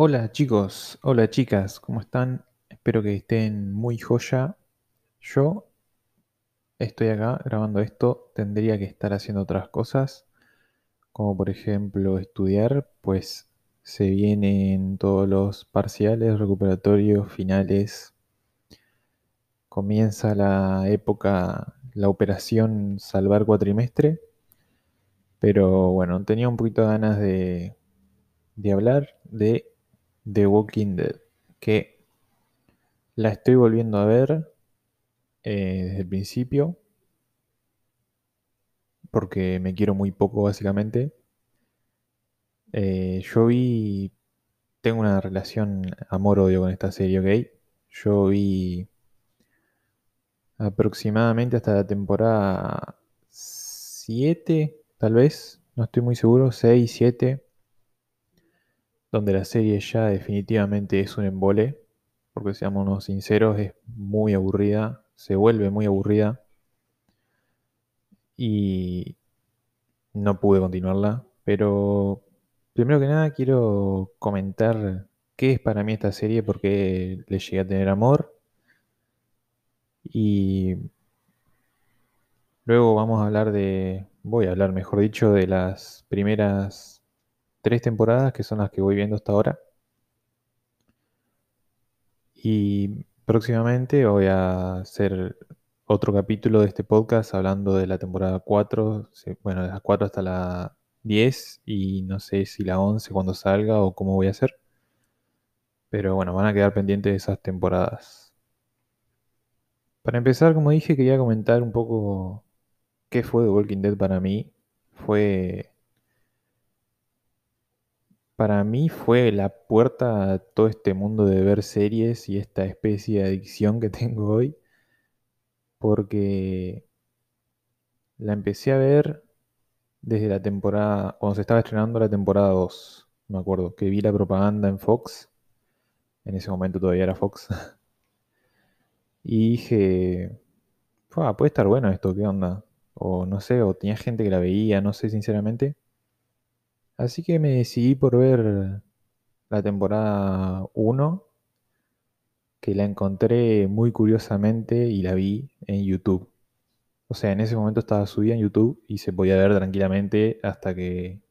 Hola chicos, hola chicas, ¿cómo están? Espero que estén muy joya. Yo estoy acá grabando esto, tendría que estar haciendo otras cosas, como por ejemplo estudiar, pues se vienen todos los parciales, recuperatorios, finales. Comienza la época, la operación salvar cuatrimestre, pero bueno, tenía un poquito de ganas de, de hablar de The Walking Dead, que la estoy volviendo a ver eh, desde el principio, porque me quiero muy poco básicamente. Eh, yo vi, tengo una relación amor-odio con esta serie, ¿ok? Yo vi aproximadamente hasta la temporada 7, tal vez, no estoy muy seguro, 6, 7, donde la serie ya definitivamente es un embole, porque seamos sinceros, es muy aburrida, se vuelve muy aburrida. Y no pude continuarla, pero primero que nada quiero comentar qué es para mí esta serie, por qué le llegué a tener amor. Y luego vamos a hablar de, voy a hablar mejor dicho, de las primeras tres temporadas que son las que voy viendo hasta ahora. Y próximamente voy a hacer otro capítulo de este podcast hablando de la temporada 4, bueno, de las 4 hasta la 10 y no sé si la 11 cuando salga o cómo voy a hacer. Pero bueno, van a quedar pendientes de esas temporadas. Para empezar, como dije, quería comentar un poco qué fue The Walking Dead para mí. Fue para mí fue la puerta a todo este mundo de ver series y esta especie de adicción que tengo hoy, porque la empecé a ver desde la temporada, cuando se estaba estrenando la temporada 2, me acuerdo, que vi la propaganda en Fox, en ese momento todavía era Fox, y dije, puede estar bueno esto, ¿qué onda? O no sé, o tenía gente que la veía, no sé sinceramente. Así que me decidí por ver la temporada 1, que la encontré muy curiosamente y la vi en YouTube. O sea, en ese momento estaba subida en YouTube y se podía ver tranquilamente hasta que,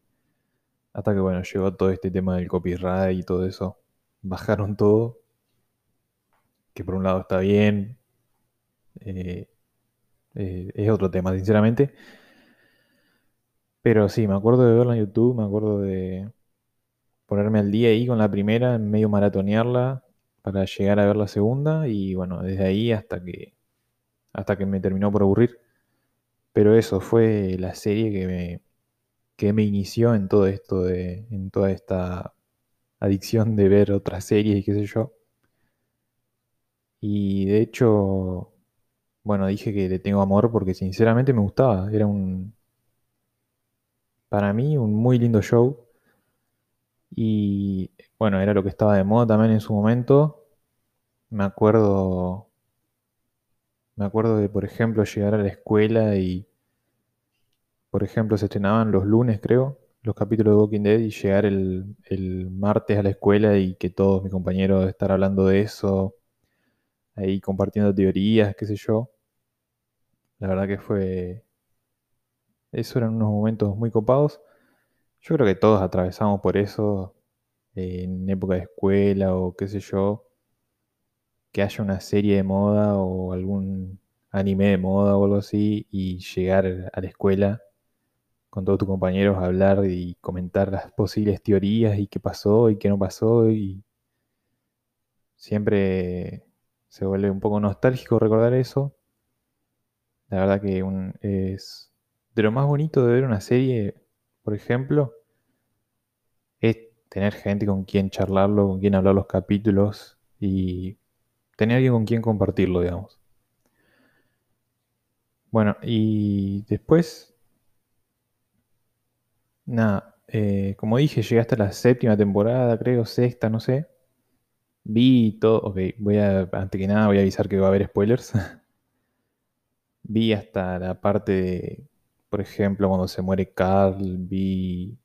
hasta que bueno, llegó todo este tema del copyright y todo eso. Bajaron todo, que por un lado está bien, eh, eh, es otro tema, sinceramente. Pero sí, me acuerdo de verla en YouTube, me acuerdo de ponerme al día ahí con la primera, medio maratonearla para llegar a ver la segunda y bueno, desde ahí hasta que hasta que me terminó por aburrir. Pero eso fue la serie que me, que me inició en todo esto de en toda esta adicción de ver otras series y qué sé yo. Y de hecho, bueno, dije que le tengo amor porque sinceramente me gustaba, era un para mí un muy lindo show. Y bueno, era lo que estaba de moda también en su momento. Me acuerdo. Me acuerdo de, por ejemplo, llegar a la escuela y. Por ejemplo, se estrenaban los lunes, creo, los capítulos de Walking Dead y llegar el, el martes a la escuela y que todos mis compañeros estar hablando de eso, ahí compartiendo teorías, qué sé yo. La verdad que fue, eso eran unos momentos muy copados. Yo creo que todos atravesamos por eso en época de escuela o qué sé yo. Que haya una serie de moda o algún anime de moda o algo así y llegar a la escuela con todos tus compañeros a hablar y comentar las posibles teorías y qué pasó y qué no pasó y siempre se vuelve un poco nostálgico recordar eso. La verdad que es de lo más bonito de ver una serie, por ejemplo, es tener gente con quien charlarlo, con quien hablar los capítulos y tener alguien con quien compartirlo, digamos. Bueno, y después, nada, eh, como dije, llegué hasta la séptima temporada, creo, sexta, no sé. Vi todo, ok, voy a, antes que nada voy a avisar que va a haber spoilers. Vi hasta la parte de por ejemplo, cuando se muere Carl, vi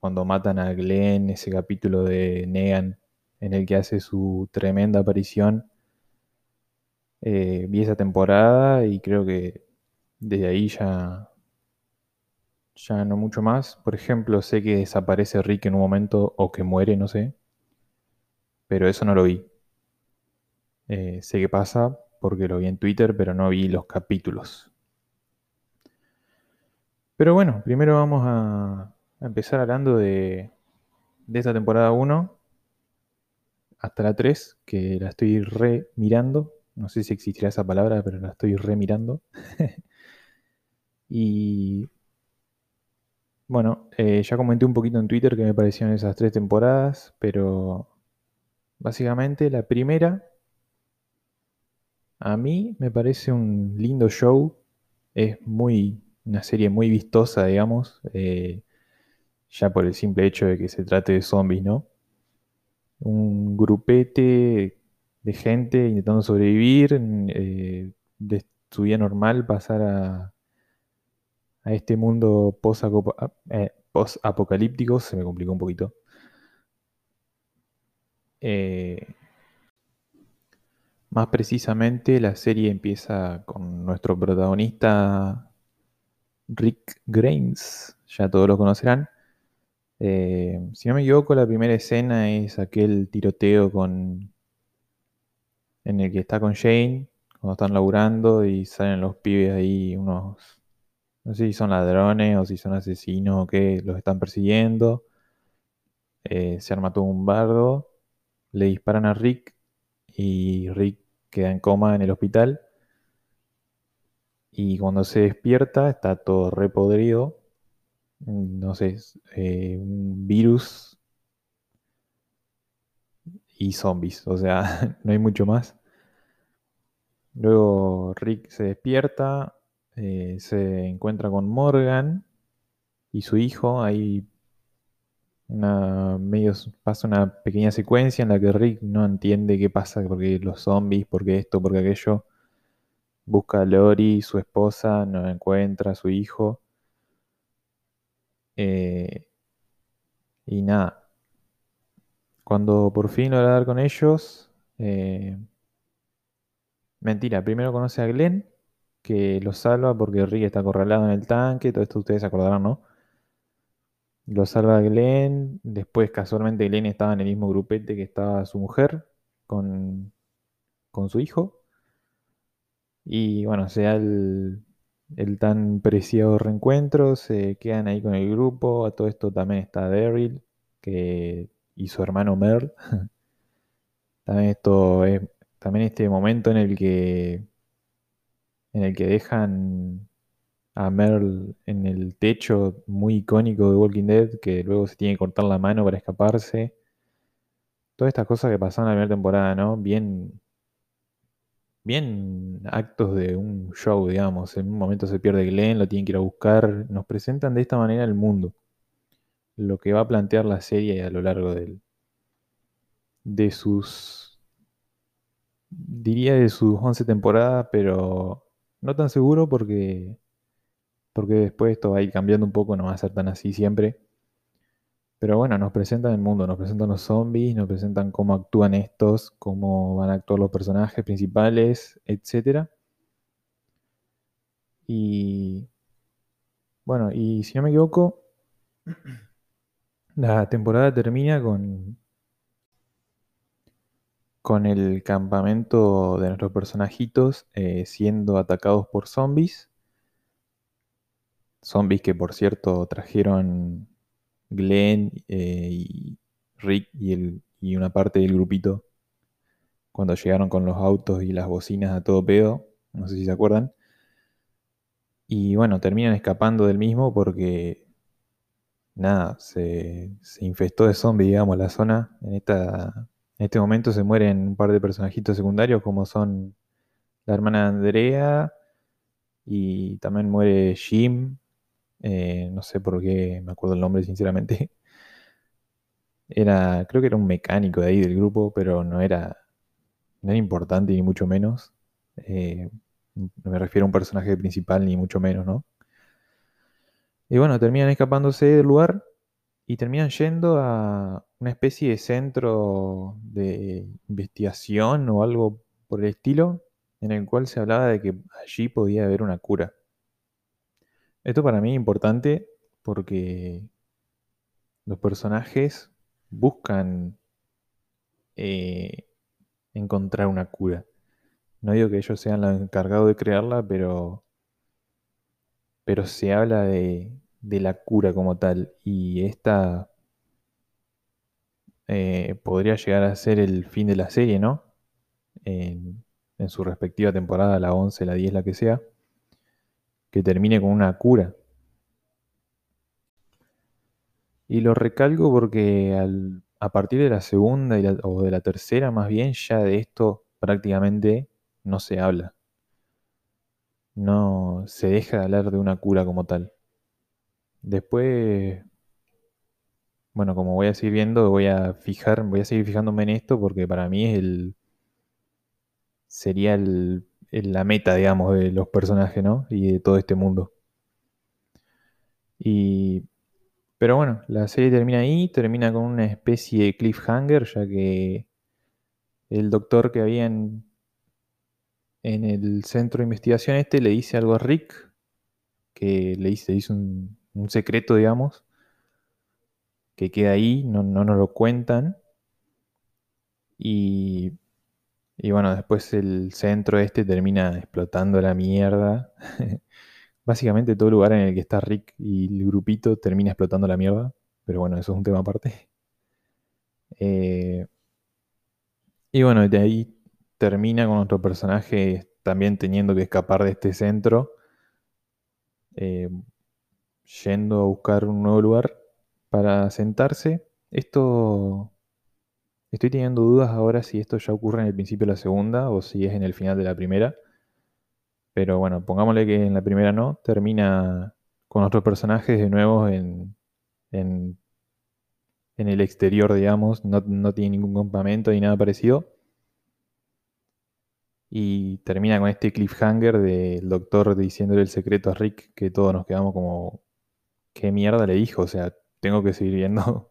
cuando matan a Glenn, ese capítulo de Negan en el que hace su tremenda aparición. Eh, vi esa temporada y creo que desde ahí ya, ya no mucho más. Por ejemplo, sé que desaparece Rick en un momento o que muere, no sé. Pero eso no lo vi. Eh, sé que pasa porque lo vi en Twitter, pero no vi los capítulos. Pero bueno, primero vamos a, empezar hablando de, de esta temporada 1 hasta la 3, que la estoy re mirando. No sé si existirá esa palabra, pero la estoy re mirando. y bueno, eh, ya comenté un poquito en Twitter que me parecieron esas tres temporadas, pero básicamente la primera a mí me parece un lindo show. Es muy una serie muy vistosa, digamos, eh, ya por el simple hecho de que se trate de zombies, ¿no? Un grupete de gente intentando sobrevivir, eh, de su vida normal pasar a, a este mundo eh, post-apocalíptico, se me complicó un poquito. más precisamente, la serie empieza con nuestro protagonista Rick Grimes, ya todos lo conocerán. Eh, si no me equivoco, la primera escena es aquel tiroteo con en el que está con Jane, cuando están laburando y salen los pibes ahí, unos, no sé si son ladrones o si son asesinos o qué, los están persiguiendo. Eh, se arma todo un bardo, le disparan a Rick y Rick queda en coma en el hospital. Y cuando se despierta está todo repodrido. No sé, eh, un virus y zombies. O sea, no hay mucho más. Luego Rick se despierta, eh, se encuentra con Morgan y su hijo. Ahí una, medio, pasa una pequeña secuencia en la que Rick no entiende qué pasa, porque los zombies, porque esto, porque aquello. Busca a Lori, su esposa, no encuentra a su hijo. Eh, y nada. Cuando por fin logra dar con ellos. Eh, mentira, primero conoce a Glenn, que lo salva porque Rick está acorralado en el tanque. Todo esto ustedes acordarán, ¿no? Lo salva Glenn. Después, casualmente, Glenn estaba en el mismo grupete que estaba su mujer con, con su hijo. Y bueno, sea el, el tan preciado reencuentro, se quedan ahí con el grupo. A todo esto también está Daryl que, y su hermano Merle. también esto es también este momento en el que en el que dejan a Merle en el techo muy icónico de Walking Dead, que luego se tiene que cortar la mano para escaparse. Todas estas cosas que pasaron en la primera temporada, ¿no? Bien bien actos de un show, digamos. En un momento se pierde Glenn, lo tienen que ir a buscar. Nos presentan de esta manera el mundo. Lo que va a plantear la serie a lo largo de sus. diría de sus 11 temporadas, pero no tan seguro porque. porque después esto va a ir cambiando un poco, no va a ser tan así siempre. Pero bueno, nos presentan el mundo, nos presentan los zombies, nos presentan cómo actúan estos, cómo van a actuar los personajes principales, etc. Y bueno, y si no me equivoco, la temporada termina con, con el campamento de nuestros personajitos eh, siendo atacados por zombies. Zombies que por cierto trajeron Glenn eh, y Rick y, el, y una parte del grupito cuando llegaron con los autos y las bocinas a todo pedo, no sé si se acuerdan. Y bueno, terminan escapando del mismo porque, nada, se, infestó de zombies, digamos, la zona. En, esta, en este momento se mueren un par de personajitos secundarios como son la hermana Andrea y también muere Jim, eh, no sé por qué me acuerdo el nombre, sinceramente. Era, creo que era un mecánico de ahí del grupo, pero no era, no era importante ni mucho menos. Eh, no me refiero a un personaje principal ni mucho menos, ¿no? Y bueno, terminan escapándose del lugar Y terminan yendo a una especie de centro de investigación o algo por el estilo, en el cual se hablaba de que allí podía haber una cura. Esto para mí es importante porque los personajes buscan eh, encontrar una cura. No digo que ellos sean los encargados de crearla, pero, pero se habla de, de la cura como tal. Y esta eh, podría llegar a ser el fin de la serie, ¿no? En, en su respectiva temporada, la 11, la 10, la que sea, que termine con una cura. Y lo recalco porque al, a partir de la segunda o de la tercera, más bien, ya de esto prácticamente no se habla. No se deja de hablar de una cura como tal. Después, bueno, como voy a seguir viendo, voy a fijar, voy a seguir fijándome en esto porque para mí el sería el, la meta, digamos, de los personajes, ¿no? Y de todo este mundo. Y pero bueno, la serie termina ahí, termina con una especie de cliffhanger, ya que el doctor que había en, en el centro de investigación este le dice algo a Rick, que le dice, dice un, secreto, digamos, que queda ahí, no, no nos lo cuentan. Y, y bueno, después el centro este termina explotando la mierda. Básicamente todo lugar en el que está Rick y el grupito termina explotando la mierda. Pero bueno, eso es un tema aparte. Eh, y bueno, de ahí termina con otro personaje también teniendo que escapar de este centro. Eh, yendo a buscar un nuevo lugar para sentarse. Esto... Estoy teniendo dudas ahora si esto ya ocurre en el principio de la segunda o si es en el final de la primera. Pero bueno, pongámosle que en la primera no, termina con otros personajes de nuevo en, en, el exterior, digamos, no, no, tiene ningún campamento ni nada parecido. Y termina con este cliffhanger del doctor diciéndole el secreto a Rick, que todos nos quedamos como, ¿qué mierda le dijo? O sea, tengo que seguir viendo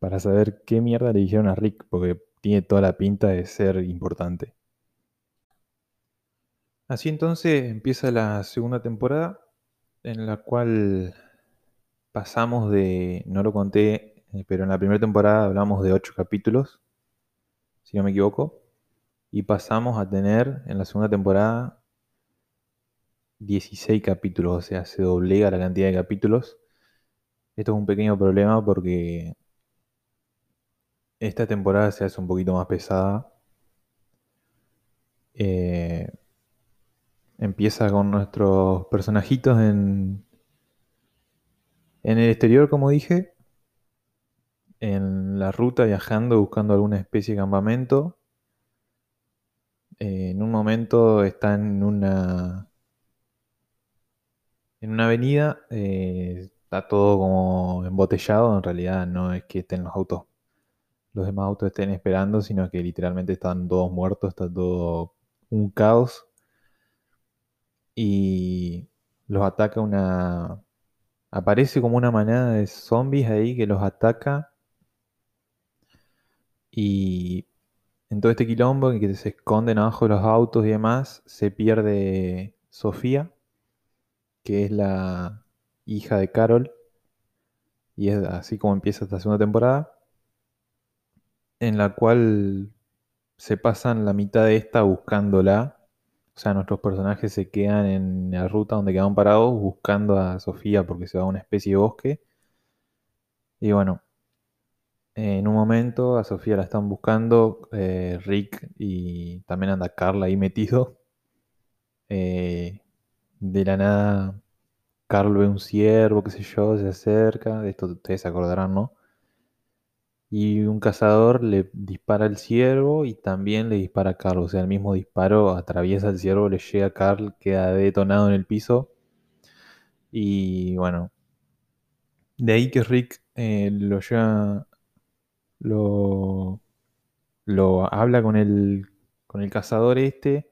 para saber qué mierda le dijeron a Rick, porque tiene toda la pinta de ser importante. Así entonces empieza la segunda temporada, en la cual pasamos de, no lo conté, eh, pero en la primera temporada hablamos de 8 capítulos, si no me equivoco, y pasamos a tener en la segunda temporada 16 capítulos, o sea, se doblega la cantidad de capítulos. Esto es un pequeño problema porque esta temporada se hace un poquito más pesada. Eh, Empieza con nuestros personajitos en, en el exterior, como dije, en la ruta viajando, buscando alguna especie de campamento. Eh, en un momento están en una en una avenida, eh, está todo como embotellado, en realidad no es que estén los autos, los demás autos estén esperando, sino que literalmente están todos muertos, está todo un caos y los ataca una... Aparece como una manada de zombies ahí que los ataca. Y en todo este quilombo en que se esconden abajo de los autos y demás, se pierde Sofía, que es la hija de Carol. Y es así como empieza esta segunda temporada. En la cual se pasan la mitad de esta buscándola o sea, nuestros personajes se quedan en la ruta donde quedaron parados buscando a Sofía porque se va a una especie de bosque. Y bueno, en un momento a Sofía la están buscando eh, Rick y también anda Carla ahí metido. Eh, de la nada, Carl ve un ciervo, qué sé yo, se acerca. De esto ustedes se acordarán, ¿no? Y un cazador le dispara al ciervo y también le dispara a Carl. O sea, el mismo disparo atraviesa el ciervo, le llega a Carl, queda detonado en el piso. Y bueno, de ahí que Rick eh, lo lleva, lo, lo habla con el, con el cazador este.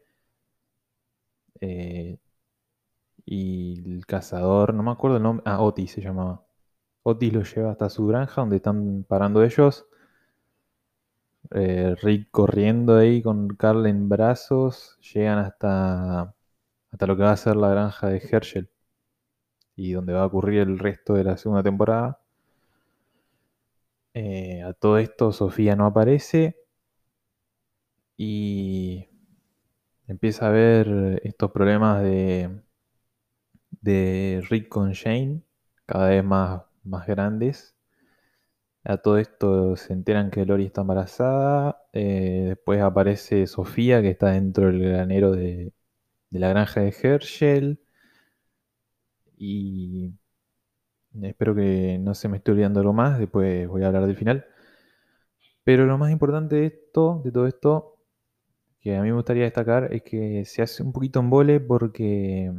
Eh, y el cazador, no me acuerdo el nombre, ah, Oti se llamaba. Otis lo lleva hasta su granja donde están parando ellos. Eh, Rick corriendo ahí con Carl en brazos. Llegan hasta, hasta lo que va a ser la granja de Herschel. Y donde va a ocurrir el resto de la segunda temporada. Eh, a todo esto Sofía no aparece. Y empieza a ver estos problemas de, de Rick con Shane cada vez más, más grandes. A todo esto se enteran que Lori está embarazada. Eh, después aparece Sofía, que está dentro del granero de, la granja de Herschel. Y espero que no se me esté olvidando algo más. Después voy a hablar del final. Pero lo más importante de esto, de todo esto, que a mí me gustaría destacar, es que se hace un poquito en vole porque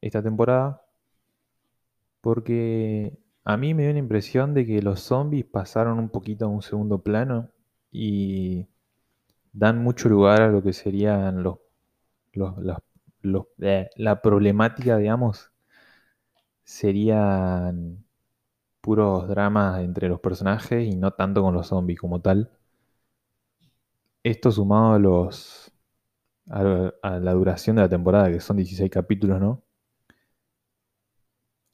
esta temporada. Porque a mí me dio la impresión de que los zombies pasaron un poquito a un segundo plano y dan mucho lugar a lo que serían los, eh, la problemática, digamos, serían puros dramas entre los personajes y no tanto con los zombies como tal. Esto sumado a los a la duración de la temporada, que son 16 capítulos, ¿no?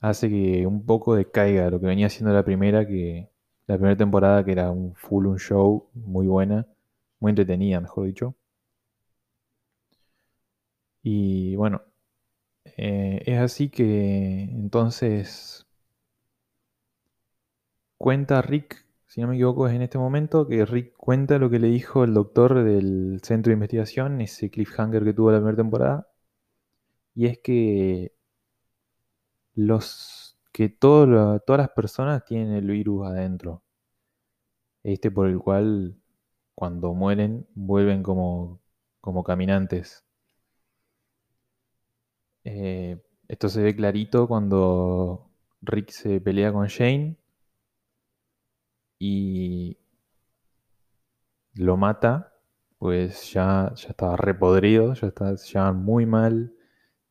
Hace que un poco decaiga lo que venía siendo la primera, que la primera temporada que era un full un show muy buena, muy entretenida, mejor dicho. Y bueno, eh, es así que entonces cuenta Rick, si no me equivoco es en este momento, que Rick cuenta lo que le dijo el doctor del centro de investigación, ese cliffhanger que tuvo la primera temporada, y es que los que todas las personas tienen el virus adentro. Este por el cual cuando mueren vuelven como, como caminantes. Eh, esto se ve clarito cuando Rick se pelea con Shane y lo mata, pues ya, ya estaba repodrido, ya estaba ya muy mal,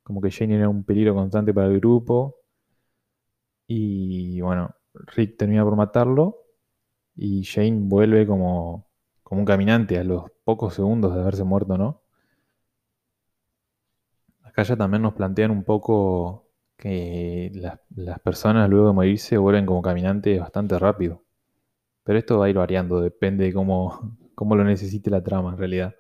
como que Shane era un peligro constante para el grupo. Y bueno, Rick termina por matarlo y Shane vuelve como, como un caminante a los pocos segundos de haberse muerto, ¿no? Acá ya también nos plantean un poco que las, personas luego de morirse vuelven como caminantes bastante rápido. Pero esto va a ir variando, depende de cómo, cómo lo necesite la trama en realidad.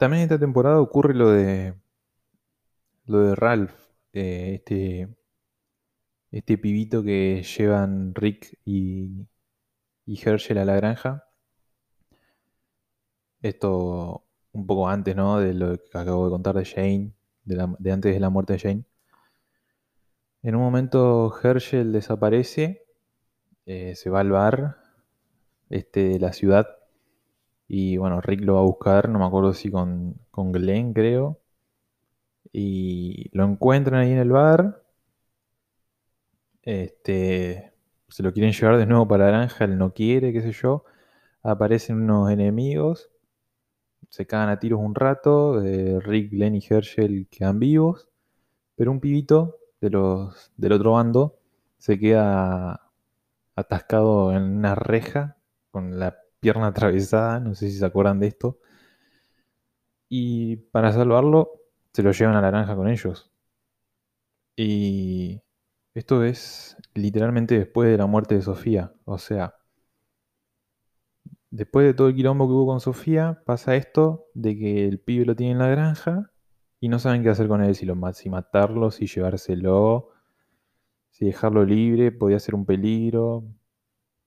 También esta temporada ocurre lo de lo de Ralph, eh, este, este pibito que llevan Rick y, Herschel a la granja. Esto un poco antes, ¿no? De lo que acabo de contar de Shane, de, antes de la muerte de Shane. En un momento Herschel desaparece, eh, se va al bar este, de la ciudad y bueno, Rick lo va a buscar, no me acuerdo si con, con Glenn creo, y lo encuentran ahí en el bar. Este, se lo quieren llevar de nuevo para Naranja, él no quiere, qué sé yo. Aparecen unos enemigos, se cagan a tiros un rato. Eh, Rick, Glenn y Herschel quedan vivos, pero un pibito de los, del otro bando se queda atascado en una reja con la pierna atravesada. No sé si se acuerdan de esto. Y para salvarlo, se lo llevan a la granja con ellos. Y esto es literalmente después de la muerte de Sofía. O sea, después de todo el quilombo que hubo con Sofía, pasa esto de que el pibe lo tiene en la granja y no saben qué hacer con él, si, lo, si matarlo, si llevárselo, si dejarlo libre, podía ser un peligro,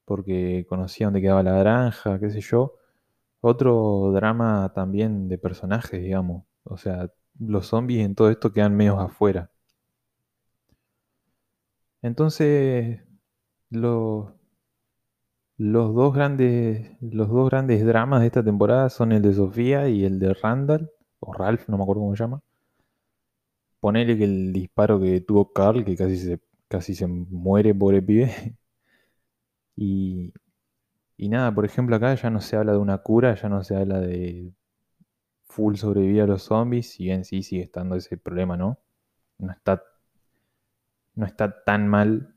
porque conocía dónde quedaba la granja, qué sé yo. Otro drama también de personajes, digamos. O sea, los zombies en todo esto quedan medio afuera. Entonces, los, los, dos grandes, los dos grandes dramas de esta temporada son el de Sofía y el de Randall, o Ralph, no me acuerdo cómo se llama. Ponele que el disparo que tuvo Carl, que casi se, casi se muere, pobre pibe. Y, y nada, por ejemplo, acá ya no se habla de una cura, ya no se habla de full sobrevivir a los zombies, si bien sí sigue estando ese problema, ¿no? No está no está tan mal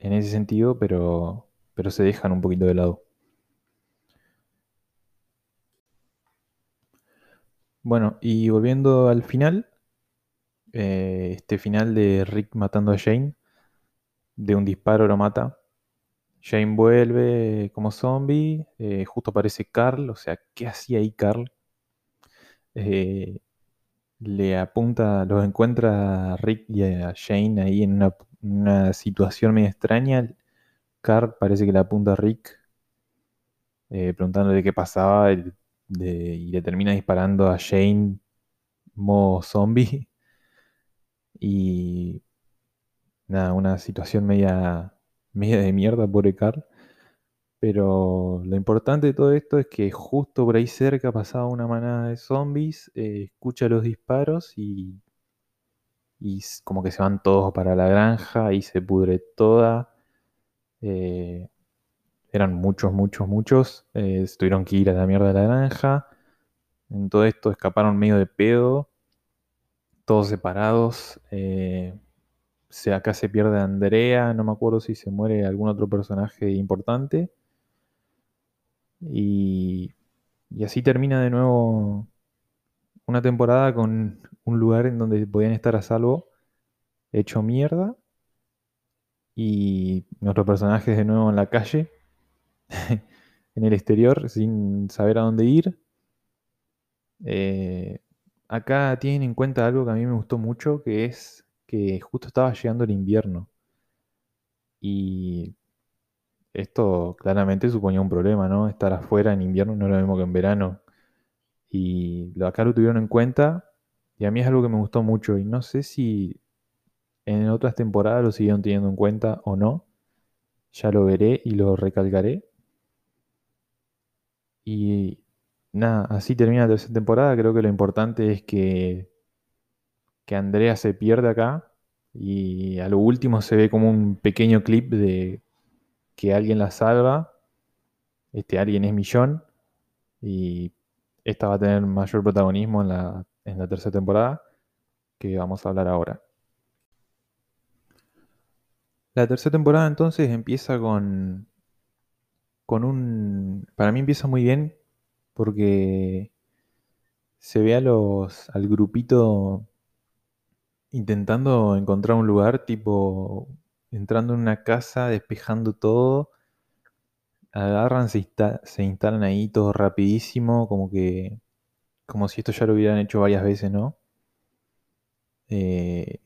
en ese sentido, pero, pero se dejan un poquito de lado. Bueno, y volviendo al final, eh, este final de Rick matando a Jane, de un disparo lo mata. Jane vuelve como zombie, eh, justo aparece Carl, o sea, ¿qué hacía ahí Carl? Eh, le apunta, los encuentra a Rick y a Jane ahí en una, situación medio extraña. Carl parece que le apunta a Rick, preguntándole qué pasaba, y le termina disparando a Jane modo zombie. Y nada, una situación media, media de mierda, pobre Carl. Pero lo importante de todo esto es que justo por ahí cerca pasaba una manada de zombies, eh, escucha los disparos y, y como que se van todos para la granja y se pudre toda. Eh, eran muchos, muchos, muchos. Eh, tuvieron que ir a la mierda de la granja. En todo esto escaparon medio de pedo todos separados. Eh, acá se pierde Andrea, no me acuerdo si se muere algún otro personaje importante. Y, y así termina de nuevo una temporada con un lugar en donde podían estar a salvo, hecho mierda. Y nuestros personajes de nuevo en la calle, en el exterior, sin saber a dónde ir. Eh, acá tienen en cuenta algo que a mí me gustó mucho, que es que justo estaba llegando el invierno. Y esto claramente suponía un problema, ¿no? Estar afuera en invierno no es lo mismo que en verano. Y acá lo tuvieron en cuenta y a mí es algo que me gustó mucho y no sé si en otras temporadas lo siguieron teniendo en cuenta o no. Ya lo veré y lo recalcaré. Y nada, así termina la tercera temporada. Creo que lo importante es que, que Andrea se pierde acá. Y a lo último se ve como un pequeño clip de que alguien la salva. Este alguien es Millón. Y esta va a tener mayor protagonismo en la, en la tercera temporada. Que vamos a hablar ahora. La tercera temporada entonces empieza con. con un. Para mí empieza muy bien porque se ve a los, al grupito intentando encontrar un lugar, tipo entrando en una casa, despejando todo, agarran, se, instalan ahí todo rapidísimo, como que, como si esto ya lo hubieran hecho varias veces, ¿no? Eh,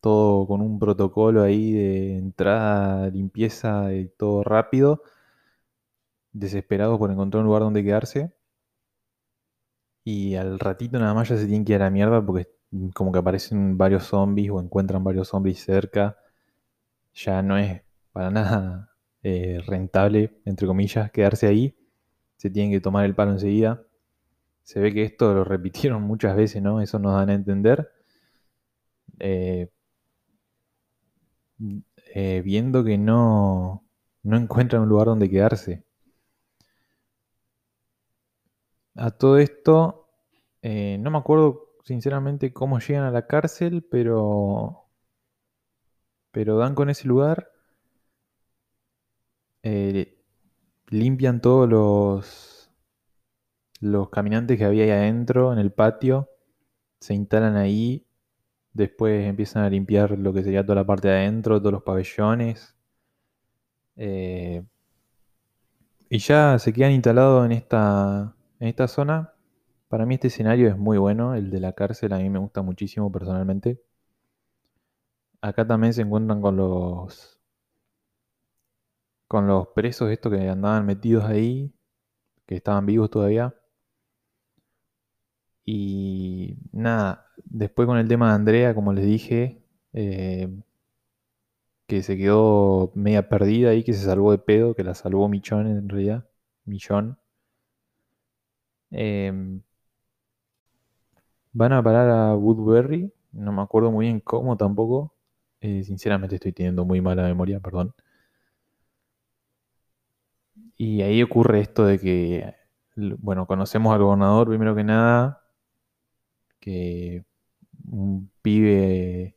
todo con un protocolo ahí de entrada, limpieza, y todo rápido desesperados por encontrar un lugar donde quedarse. Y al ratito nada más ya se tienen que ir a la mierda porque como que aparecen varios zombies o encuentran varios zombies cerca. Ya no es para nada eh, rentable, entre comillas, quedarse ahí. Se tienen que tomar el palo enseguida. Se ve que esto lo repitieron muchas veces, ¿no? Eso nos dan a entender. Eh, eh, viendo que no, no encuentran un lugar donde quedarse. A todo esto, no me acuerdo sinceramente cómo llegan a la cárcel, pero, pero dan con ese lugar, eh, limpian todos los, los caminantes que había ahí adentro en el patio, se instalan ahí, después empiezan a limpiar lo que sería toda la parte de adentro, todos los pabellones. Eh, y ya se quedan instalados en esta, en esta zona, para mí este escenario es muy bueno, el de la cárcel a mí me gusta muchísimo personalmente. Acá también se encuentran con los con los presos estos que andaban metidos ahí, que estaban vivos todavía. Y nada, después con el tema de Andrea, como les dije, eh, que se quedó media perdida ahí, que se salvó de pedo, que la salvó Michón en realidad, Millón. Em, van a parar a Woodbury, no me acuerdo muy bien cómo tampoco. Eh, sinceramente estoy teniendo muy mala memoria, perdón. Y ahí ocurre esto de que, bueno, conocemos al gobernador primero que nada, que un pibe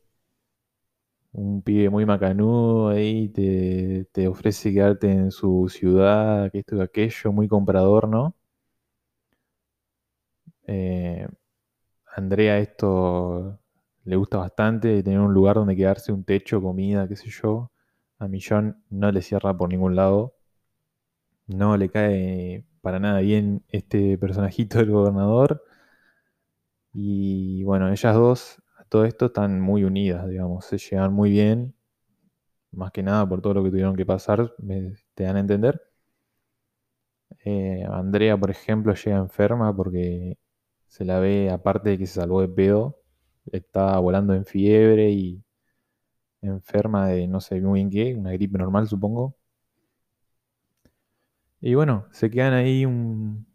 un pibe muy macanudo ahí, te, te ofrece quedarte en su ciudad, que esto y aquello, muy comprador, ¿no? Eh, Andrea esto le gusta bastante, tener un lugar donde quedarse, un techo, comida, qué sé yo. A Millón no le cierra por ningún lado. No le cae para nada bien este personajito del gobernador. Y bueno, ellas dos, a todo esto, están muy unidas, digamos, se llevan muy bien. Más que nada por todo lo que tuvieron que pasar, me- te dan a entender. Eh, Andrea, por ejemplo, llega enferma porque se la ve, aparte de que se salvó de pedo, estaba volando en fiebre y enferma de no sé muy bien qué, una gripe normal, supongo. Y bueno, se quedan ahí un,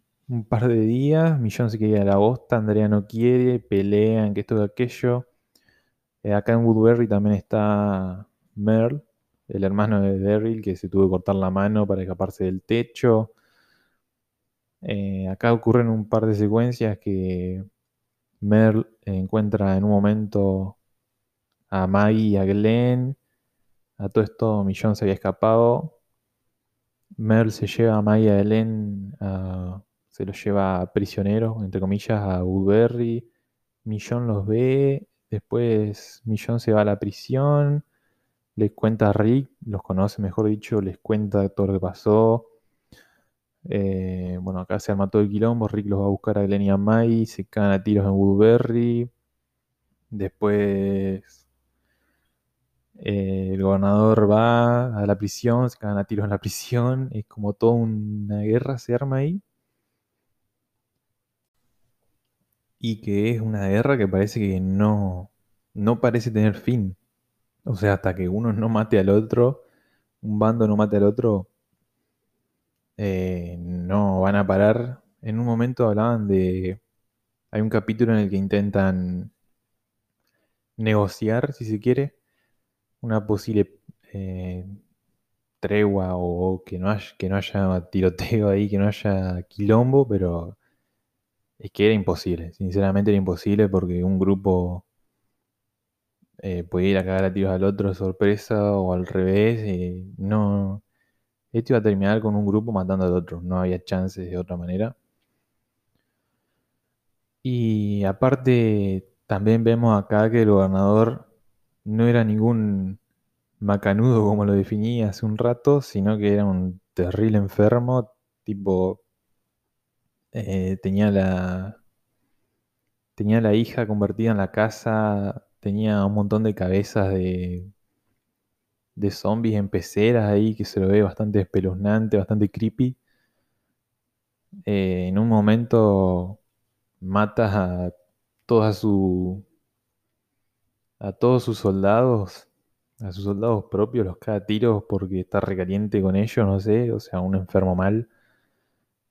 par de días. Millón se ir a la bosta, Andrea no quiere, pelean, que esto y aquello. Eh, acá en Woodbury también está Merle, el hermano de Daryl, que se tuvo que cortar la mano para escaparse del techo. Eh, acá ocurren un par de secuencias que Merle encuentra en un momento a Maggie y a Glenn. A todo esto Millón se había escapado. Merle se lleva a Maggie y a Glenn, a- se los lleva prisioneros, entre comillas, a Woodbury. Millón los ve, después Millón se va a la prisión, les cuenta a Rick, los conoce mejor dicho, les cuenta todo lo que pasó. Eh, bueno, acá se arma todo el quilombo, Rick los va a buscar a Glenn y a Maggie, se cagan a tiros en Woodbury. Después eh, el gobernador va a la prisión, se cagan a tiros en la prisión, es como toda una guerra se arma ahí. Y que es una guerra que parece que no, no parece tener fin. O sea, hasta que uno no mate al otro, un bando no mate al otro, eh, no van a parar. En un momento hablaban de... Hay un capítulo en el que intentan negociar, si se quiere, una posible eh, tregua o que no, haya, que no haya tiroteo ahí, que no haya quilombo, pero es que era imposible. Sinceramente era imposible porque un grupo eh, podía ir a cagar a tiros al otro sorpresa o al revés. eh, no, esto iba a terminar con un grupo matando al otro. No había chances de otra manera. Y aparte, también vemos acá que el gobernador no era ningún macanudo como lo definí hace un rato, sino que era un terrible enfermo, tipo, eh, tenía la, tenía la hija convertida en la casa, tenía un montón de cabezas de, de zombies en peceras ahí, que se lo ve bastante espeluznante, bastante creepy. Eh, en un momento matas a toda su a todos sus soldados, a sus soldados propios, los caga a tiros porque está recaliente con ellos, no sé, o sea, un enfermo mal.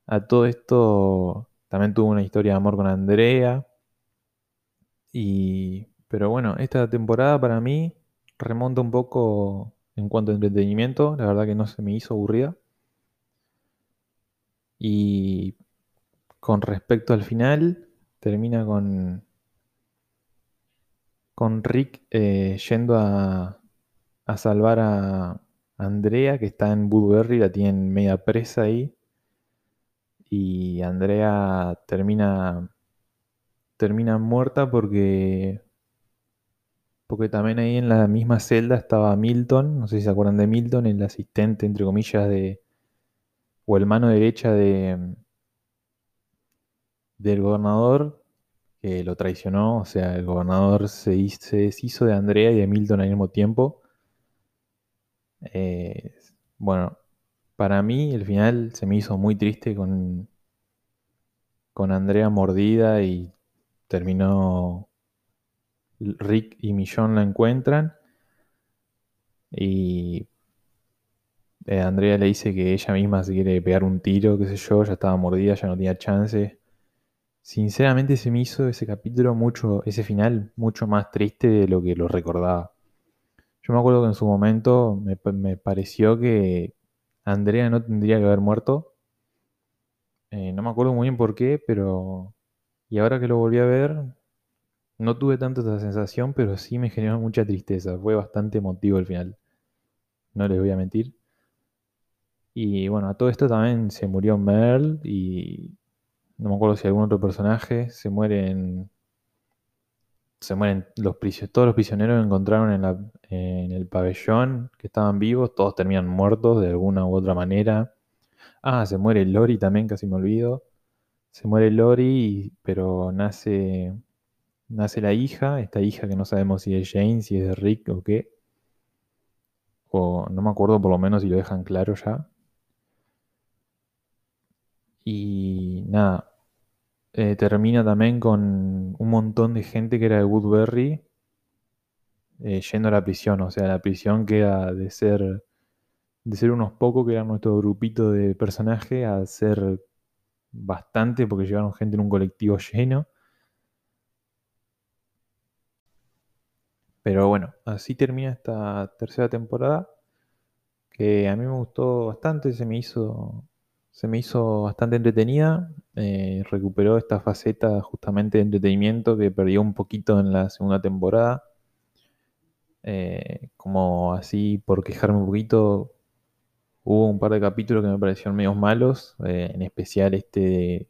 A todo esto también tuvo una historia de amor con Andrea. Y, pero bueno, esta temporada para mí remonta un poco en cuanto a entretenimiento, la verdad que no se me hizo aburrida. Y con respecto al final, termina con, con Rick eh, yendo a, a salvar a Andrea, que está en Woodbury, la tienen media presa ahí. Y Andrea termina, termina muerta porque, porque también ahí en la misma celda estaba Milton, no sé si se acuerdan de Milton, el asistente, entre comillas, de, o el mano derecha de, del gobernador, que lo traicionó, o sea, el gobernador se, se deshizo de Andrea y de Milton al mismo tiempo. Bueno, para mí el final se me hizo muy triste con, con Andrea mordida y terminó Rick y Millón la encuentran y eh, Andrea le dice que ella misma se quiere pegar un tiro, qué sé yo, ya estaba mordida, ya no tenía chance. Sinceramente se me hizo ese capítulo mucho, ese final mucho más triste de lo que lo recordaba. Yo me acuerdo que en su momento me, me pareció que Andrea no tendría que haber muerto. Eh, no me acuerdo muy bien por qué, pero... Y ahora que lo volví a ver, No tuve tanto esa sensación, pero sí me generó mucha tristeza. Fue bastante emotivo el final. No les voy a mentir. Y bueno, a todo esto también se murió Merle y no me acuerdo si algún otro personaje se mueren. Se mueren los todos los prisioneros encontraron en, en el pabellón que estaban vivos, todos terminan muertos de alguna u otra manera. Ah, se muere Lori también, casi me olvido. Se muere Lori, pero nace, nace la hija, esta hija que no sabemos si es Jane, si es de Rick o qué. O no me acuerdo por lo menos si lo dejan claro ya. Y nada, eh, termina también con un montón de gente que era de Woodbury eh, yendo a la prisión. O sea, la prisión queda de ser, de ser unos pocos, que era nuestro grupito de personajes, a ser bastante, porque llevaron gente en un colectivo lleno. Pero bueno, así termina esta tercera temporada, que a mí me gustó bastante, se me hizo, se me hizo bastante entretenida. Eh, recuperó esta faceta justamente de entretenimiento que perdió un poquito en la segunda temporada. Eh, como así, por quejarme un poquito, hubo un par de capítulos que me parecieron medio malos, eh, en especial este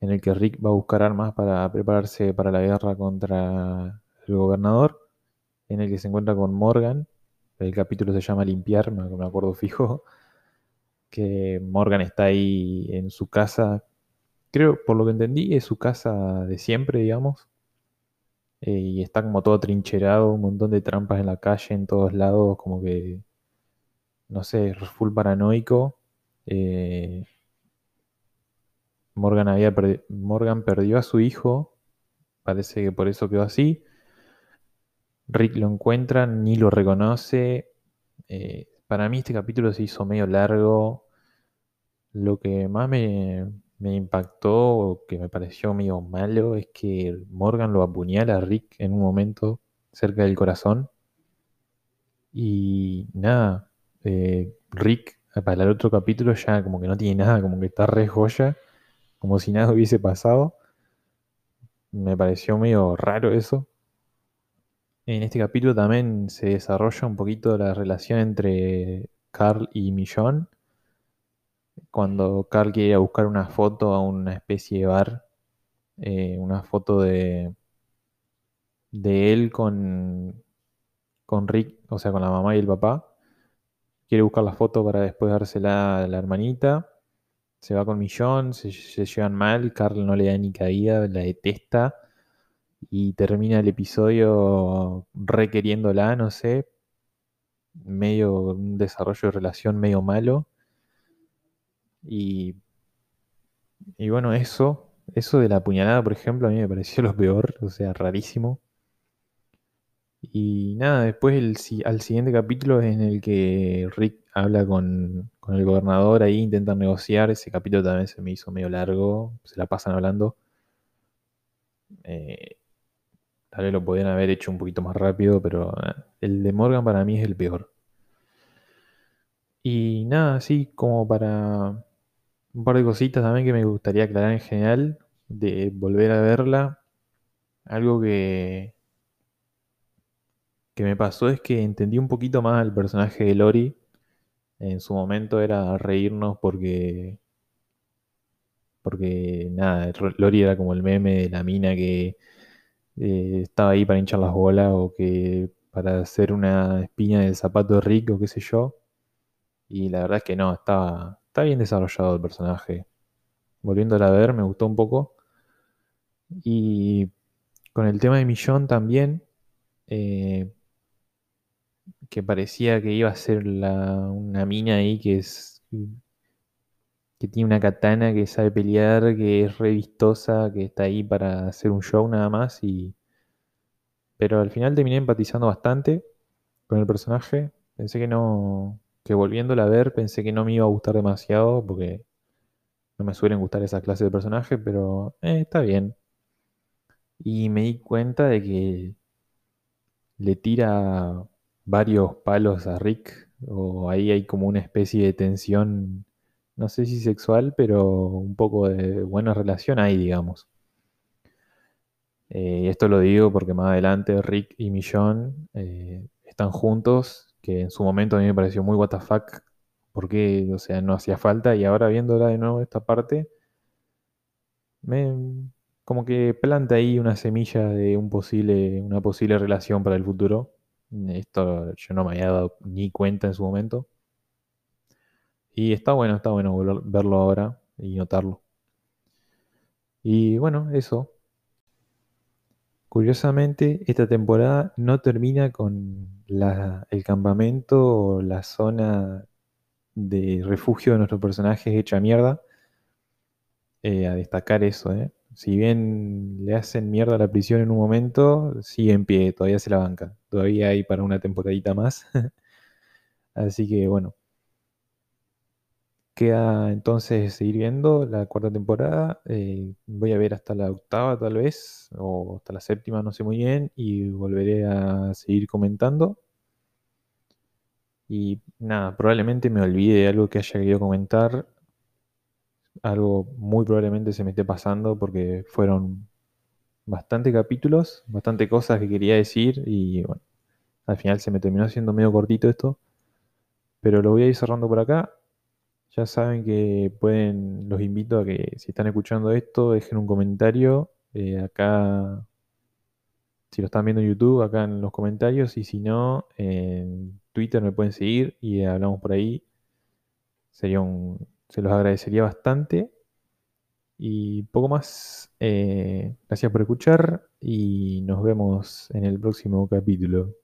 en el que Rick va a buscar armas para prepararse para la guerra contra el gobernador, en el que se encuentra con Morgan. El capítulo se llama Limpiar, me acuerdo fijo. Que Morgan está ahí en su casa. Creo, por lo que entendí, es su casa de siempre, digamos. Eh, y está como todo trincherado, un montón de trampas en la calle, en todos lados, como que, no sé, full paranoico. Eh, Morgan, había Morgan perdió a su hijo, parece que por eso quedó así. Rick lo encuentra, ni lo reconoce. Eh, para mí este capítulo se hizo medio largo. Lo que más me, impactó o que me pareció medio malo es que Morgan lo apuñala a Rick en un momento cerca del corazón. Y nada, eh, Rick para el otro capítulo ya como que no tiene nada, como que está re joya, como si nada hubiese pasado. Me pareció medio raro eso. En este capítulo también se desarrolla un poquito la relación entre Carl y Millón cuando Carl quiere buscar una foto a una especie de bar, eh, una foto de, de él con, con Rick, o sea, con la mamá y el papá. Quiere buscar la foto para después dársela a la hermanita. Se va con Millón, se, llevan mal, Carl no le da ni caída, la detesta. Y termina el episodio requeriéndola, no sé. Medio un desarrollo de relación medio malo. Y, y bueno, eso, eso de la puñalada, por ejemplo, a mí me pareció lo peor, o sea, rarísimo. Y nada, después el, al siguiente capítulo es en el que Rick habla con, el gobernador ahí, intentan negociar. Ese capítulo también se me hizo medio largo, se la pasan hablando. Eh, tal vez lo podrían haber hecho un poquito más rápido, pero eh, el de Morgan para mí es el peor. Y nada, así como para un par de cositas también que me gustaría aclarar en general, de volver a verla. Algo que, que me pasó es que entendí un poquito más al personaje de Lori. En su momento era reírnos porque. Porque nada, Lori era como el meme de la mina que eh, estaba ahí para hinchar las bolas o que para hacer una zapato de Rick o qué sé yo. Y la verdad es que no, estaba, está bien desarrollado el personaje. Volviéndola a ver, me gustó un poco. Y con el tema de Millón también, eh, que parecía que iba a ser una mina ahí que es que tiene una katana, que sabe pelear, que es re vistosa, que está ahí para hacer un show nada más. Y... Pero al final terminé empatizando bastante con el personaje. Pensé que no, que volviéndola a ver pensé que no me iba a gustar demasiado porque no me suelen gustar esa clase de personajes, pero eh, está bien. Y me di cuenta de que le tira varios palos a Rick, o ahí hay como una especie de tensión, no sé si sexual, pero un poco de buena relación ahí, digamos. Eh, y esto lo digo porque más adelante Rick y Millón eh, están juntos, que en su momento a mí me pareció muy fuck, porque, o sea, no hacía falta, y ahora viéndola de nuevo esta parte, me, como que planta ahí una semilla de una posible relación para el futuro. Esto yo no me había dado ni cuenta en su momento. Y está bueno, está bueno verlo ahora y notarlo. Y bueno, eso. Curiosamente, esta temporada no termina con el campamento o la zona de refugio de nuestros personajes hecha mierda. Eh, a destacar eso, ¿eh? Si bien le hacen mierda a la prisión en un momento, sigue en pie, todavía se la banca. Todavía hay para una temporadita más. Así que bueno, queda entonces seguir viendo la cuarta temporada. Eh, voy a ver hasta la octava tal vez, o hasta la séptima, no sé muy bien, y volveré a seguir comentando. Y nada, probablemente me olvide de algo que haya querido comentar. Algo muy probablemente se me esté pasando porque fueron bastante capítulos, bastante cosas que quería decir y bueno, al final se me terminó haciendo medio cortito esto, pero lo voy a ir cerrando por acá. Ya saben que pueden, los invito a que si están escuchando esto, dejen un comentario eh, acá, si lo están viendo en YouTube, acá en los comentarios, y si no, en Twitter me pueden seguir y hablamos por ahí. Sería un, se los agradecería bastante. Y poco más. Eh, gracias por escuchar y nos vemos en el próximo capítulo.